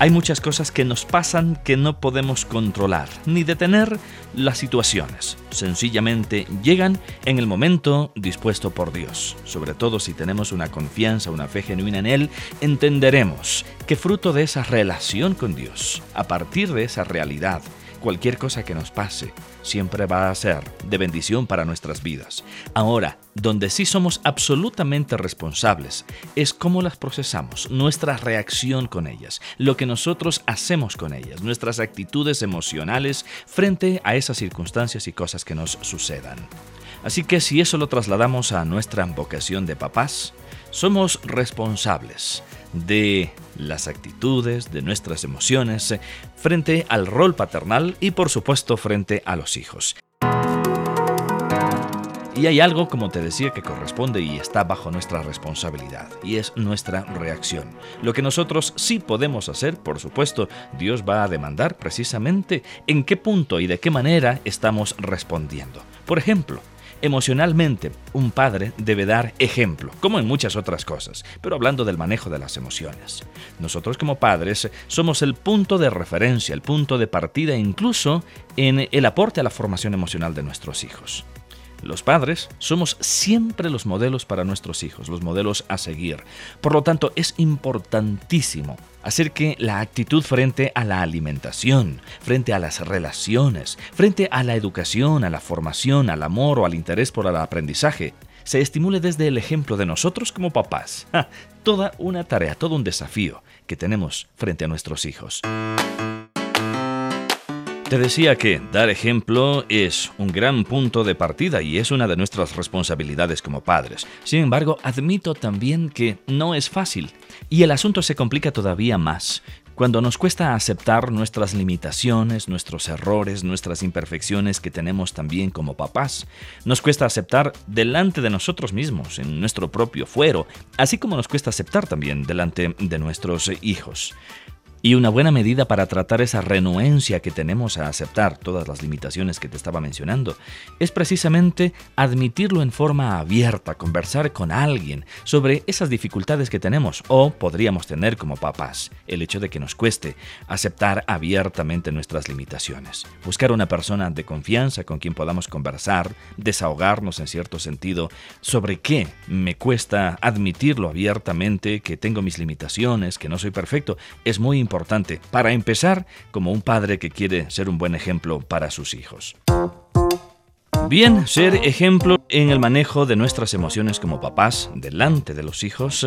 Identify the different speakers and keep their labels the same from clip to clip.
Speaker 1: Hay muchas cosas que nos pasan que no podemos controlar ni detener las situaciones. Sencillamente llegan en el momento dispuesto por Dios. Sobre todo si tenemos una confianza, una fe genuina en Él, entenderemos que fruto de esa relación con Dios, a partir de esa realidad, cualquier cosa que nos pase siempre va a ser de bendición para nuestras vidas. Ahora, donde sí somos absolutamente responsables es cómo las procesamos, nuestra reacción con ellas, lo que nosotros hacemos con ellas, nuestras actitudes emocionales frente a esas circunstancias y cosas que nos sucedan. Así que si eso lo trasladamos a nuestra vocación de papás, somos responsables de las actitudes, de nuestras emociones eh, frente al rol paternal y por supuesto frente a los hijos. Y hay algo, como te decía, que corresponde y está bajo nuestra responsabilidad, y es nuestra reacción. Lo que nosotros sí podemos hacer, por supuesto, Dios va a demandar precisamente en qué punto y de qué manera estamos respondiendo. Por ejemplo, Emocionalmente, un padre debe dar ejemplo, como en muchas otras cosas, pero hablando del manejo de las emociones. Nosotros como padres somos el punto de referencia, el punto de partida incluso en el aporte a la formación emocional de nuestros hijos. Los padres somos siempre los modelos para nuestros hijos, los modelos a seguir. Por lo tanto, es importantísimo hacer que la actitud frente a la alimentación, frente a las relaciones, frente a la educación, a la formación, al amor o al interés por el aprendizaje, se estimule desde el ejemplo de nosotros como papás. toda una tarea, todo un desafío que tenemos frente a nuestros hijos. Te decía que dar ejemplo es un gran punto de partida y es una de nuestras responsabilidades como padres. Sin embargo, admito también que no es fácil y el asunto se complica todavía más cuando nos cuesta aceptar nuestras limitaciones, nuestros errores, nuestras imperfecciones que tenemos también como papás. Nos cuesta aceptar delante de nosotros mismos, en nuestro propio fuero, así como nos cuesta aceptar también delante de nuestros hijos. Y una buena medida para tratar esa renuencia que tenemos a aceptar todas las limitaciones que te estaba mencionando es precisamente admitirlo en forma abierta, conversar con alguien sobre esas dificultades que tenemos o podríamos tener como papás, el hecho de que nos cueste aceptar abiertamente nuestras limitaciones. Buscar una persona de confianza con quien podamos conversar, desahogarnos en cierto sentido sobre qué me cuesta admitirlo abiertamente, que tengo mis limitaciones, que no soy perfecto, es muy importante importante para empezar como un padre que quiere ser un buen ejemplo para sus hijos. Bien, ser ejemplo en el manejo de nuestras emociones como papás delante de los hijos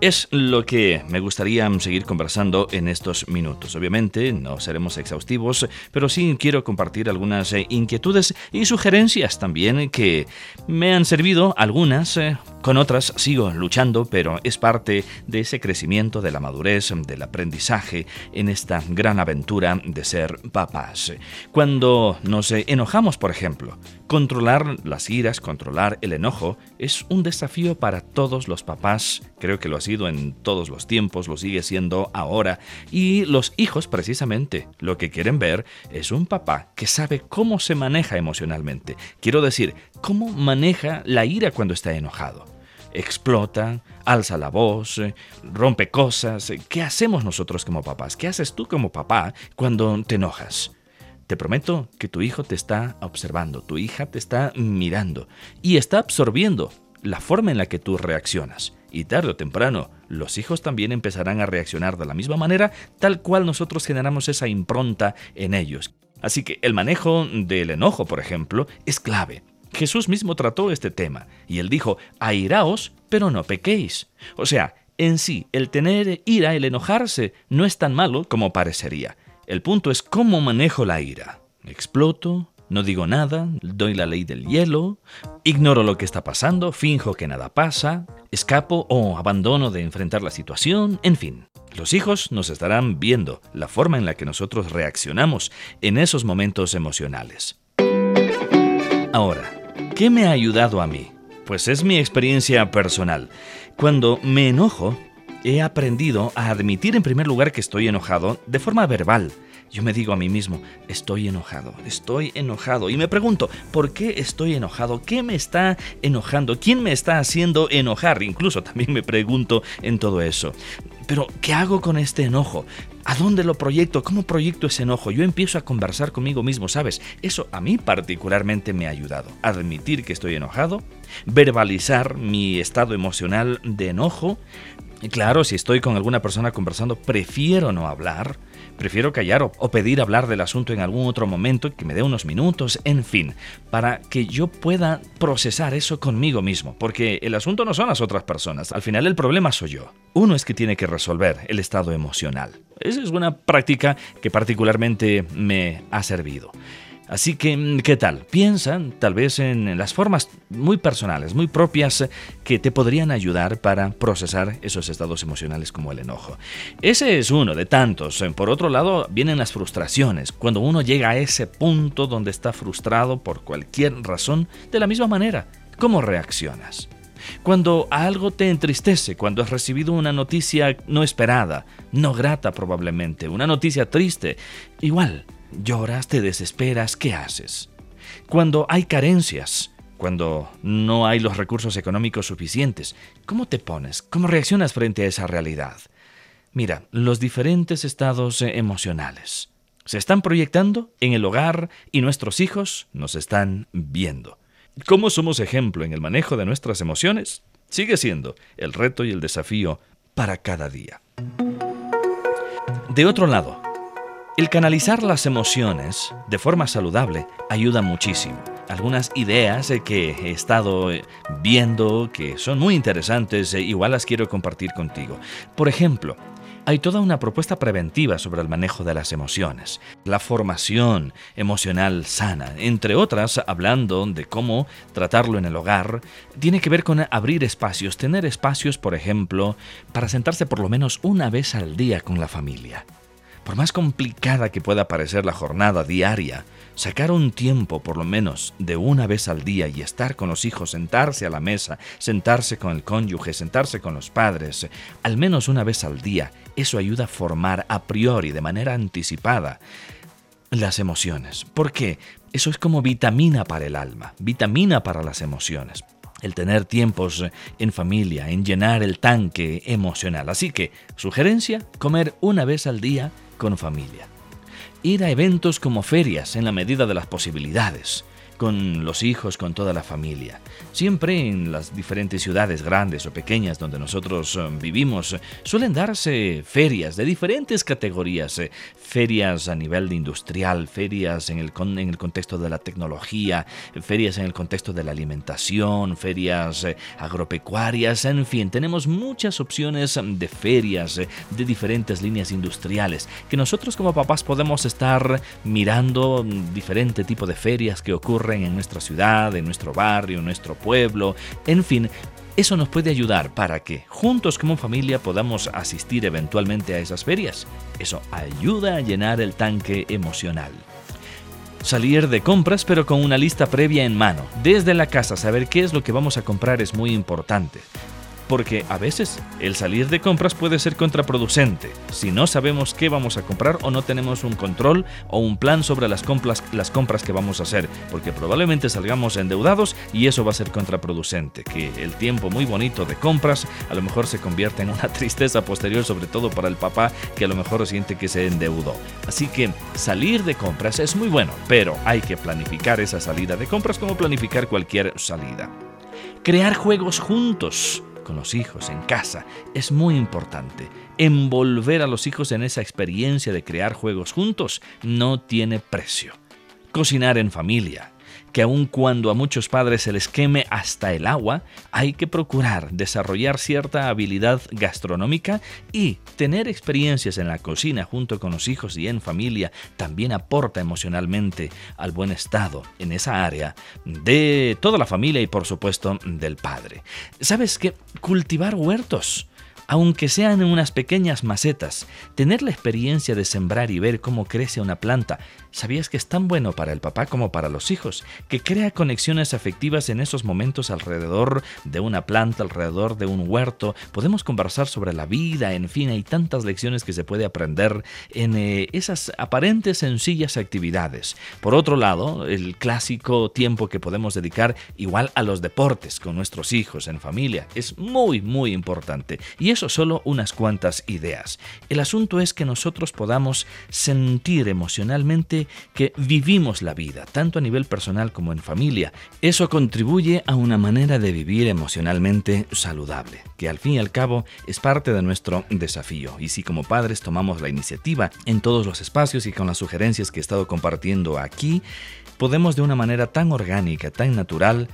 Speaker 1: es lo que me gustaría seguir conversando en estos minutos. Obviamente no seremos exhaustivos, pero sí quiero compartir algunas inquietudes y sugerencias también que me han servido algunas eh, con otras sigo luchando, pero es parte de ese crecimiento, de la madurez, del aprendizaje en esta gran aventura de ser papás. Cuando nos enojamos, por ejemplo, controlar las iras, controlar el enojo, es un desafío para todos los papás. Creo que lo ha sido en todos los tiempos, lo sigue siendo ahora. Y los hijos, precisamente, lo que quieren ver es un papá que sabe cómo se maneja emocionalmente. Quiero decir, cómo maneja la ira cuando está enojado explota, alza la voz, eh, rompe cosas. ¿Qué hacemos nosotros como papás? ¿Qué haces tú como papá cuando te enojas? Te prometo que tu hijo te está observando, tu hija te está mirando y está absorbiendo la forma en la que tú reaccionas. Y tarde o temprano, los hijos también empezarán a reaccionar de la misma manera, tal cual nosotros generamos esa impronta en ellos. Así que el manejo del enojo, por ejemplo, es clave. Jesús mismo trató este tema y él dijo, airaos, pero no pequéis. O sea, en sí, el tener ira, el enojarse, no es tan malo como parecería. El punto es cómo manejo la ira. Exploto, no digo nada, doy la ley del hielo, ignoro lo que está pasando, finjo que nada pasa, escapo o abandono de enfrentar la situación, en fin. Los hijos nos estarán viendo la forma en la que nosotros reaccionamos en esos momentos emocionales. Ahora, ¿qué me ha ayudado a mí? pues es mi experiencia personal. Cuando me enojo, he aprendido a admitir en primer lugar que estoy enojado de forma verbal. Yo me digo a mí mismo, estoy enojado, estoy enojado. Y me pregunto, ¿por qué estoy enojado? ¿Qué me está enojando? ¿Quién me está haciendo enojar? Incluso también me pregunto en todo eso. Pero, ¿qué hago con este enojo? ¿A dónde lo proyecto? ¿Cómo proyecto ese enojo? Yo empiezo a conversar conmigo mismo, ¿sabes? Eso a mí particularmente me ha ayudado. Admitir que estoy enojado, verbalizar mi estado emocional de enojo. Claro, si estoy con alguna persona conversando, prefiero no hablar Prefiero callar o, pedir hablar del asunto en algún otro momento, que me dé unos minutos, en fin, para que yo pueda procesar eso conmigo mismo, porque el asunto no son las otras personas, al final el problema soy yo. Uno es que tiene que resolver el estado emocional. Esa es una práctica que particularmente me ha servido. Así que, mm, ¿qué tal? Piensa tal vez en las formas muy personales, muy propias, que te podrían ayudar para procesar esos estados emocionales como el enojo. Ese es uno de tantos. Por otro lado, vienen las frustraciones. Cuando uno llega a ese punto donde está frustrado por cualquier razón, de la misma manera, ¿cómo reaccionas? Cuando algo te entristece, cuando has recibido una noticia no esperada, no grata probablemente, una noticia triste, igual, lloras, te desesperas, ¿qué haces? Cuando hay carencias, cuando no hay los recursos económicos suficientes, ¿cómo te pones? ¿Cómo reaccionas frente a esa realidad? Mira, los diferentes estados emocionales se están proyectando en el hogar y nuestros hijos nos están viendo. ¿Cómo somos ejemplo en el manejo de nuestras emociones? Sigue siendo el reto y el desafío para cada día. De otro lado, el canalizar las emociones de forma saludable ayuda muchísimo. Algunas ideas que he estado eh, viendo que son muy interesantes, e igual las quiero compartir contigo. Por ejemplo, hay toda una propuesta preventiva sobre el manejo de las emociones, la formación emocional sana, entre otras, hablando de cómo tratarlo en el hogar, tiene que ver con abrir espacios, tener espacios, por ejemplo, para sentarse por lo menos una vez al día con la familia. Por más complicada que pueda parecer la jornada diaria, sacar un tiempo por lo menos de una vez al día y estar con los hijos, sentarse a la mesa, sentarse con el cónyuge, sentarse con los padres, al menos una vez al día, eso ayuda a formar a priori, de manera anticipada, las emociones. ¿Por qué? Eso es como vitamina para el alma, vitamina para las emociones el tener tiempos en familia, en llenar el tanque emocional. Así que, sugerencia, comer una vez al día con familia. Ir a eventos como ferias en la medida de las posibilidades con los hijos, con toda la familia. Siempre en las diferentes ciudades grandes o pequeñas donde nosotros eh, vivimos suelen darse ferias de diferentes categorías, eh, ferias a nivel industrial, ferias en el, en el contexto de la tecnología, ferias en el contexto de la alimentación, ferias eh, agropecuarias, en fin, tenemos muchas opciones de ferias de diferentes líneas industriales que nosotros como papás podemos estar mirando mm, diferente tipo de ferias que ocurren en nuestra ciudad, en nuestro barrio, en nuestro pueblo, en fin, eso nos puede ayudar para que juntos como familia podamos asistir eventualmente a esas ferias. Eso ayuda a llenar el tanque emocional. Salir de compras pero con una lista previa en mano. Desde la casa saber qué es lo que vamos a comprar es muy importante porque a veces el salir de compras puede ser contraproducente si no sabemos qué vamos a comprar o no tenemos un control o un plan sobre las compras, las compras que vamos a hacer, porque probablemente salgamos endeudados y eso va a ser contraproducente, que el tiempo muy bonito de compras a lo mejor se convierte en una tristeza posterior, sobre todo para el papá que a lo mejor siente que se endeudó. Así que salir de compras es muy bueno, pero hay que planificar esa salida de compras como planificar cualquier salida. Crear juegos juntos con los hijos en casa es muy importante. Envolver a los hijos en esa experiencia de crear juegos juntos no tiene precio. Cocinar en familia, que aun cuando a muchos padres se les queme hasta el agua, hay que procurar desarrollar cierta habilidad gastronómica y tener experiencias en la cocina junto con los hijos y en familia también aporta emocionalmente al buen estado en esa área de toda la familia y por supuesto del padre. ¿Sabes que cultivar huertos aunque sean unas pequeñas macetas, tener la experiencia de sembrar y ver cómo crece una planta, ¿sabías que es tan bueno para el papá como para los hijos? Que crea conexiones afectivas en esos momentos alrededor de una planta, alrededor de un huerto. Podemos conversar sobre la vida, en fin, hay tantas lecciones que se puede aprender en eh, esas aparentes sencillas actividades. Por otro lado, el clásico tiempo que podemos dedicar igual a los deportes con nuestros hijos en familia es muy, muy importante. Y eso solo unas cuantas ideas. El asunto es que nosotros podamos sentir emocionalmente que vivimos la vida, tanto a nivel personal como en familia. Eso contribuye a una manera de vivir emocionalmente saludable, que al fin y al cabo es parte de nuestro desafío. Y si como padres tomamos la iniciativa en todos los espacios y con las sugerencias que he estado compartiendo aquí, podemos de una manera tan orgánica, tan natural,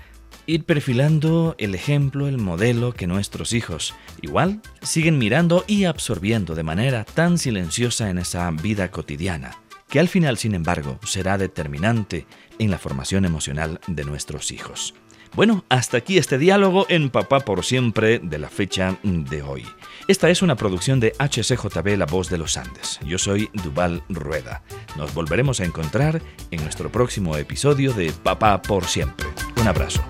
Speaker 1: ir perfilando el ejemplo, el modelo que nuestros hijos igual siguen mirando y absorbiendo de manera tan silenciosa en esa vida cotidiana, que al final, sin embargo, será determinante en la formación emocional de nuestros hijos. Bueno, hasta aquí este diálogo en Papá por siempre de la fecha de hoy. Esta es una producción de HCJB La Voz de los Andes. Yo soy Duval Rueda. Nos volveremos a encontrar en nuestro próximo episodio de Papá por siempre. Un abrazo.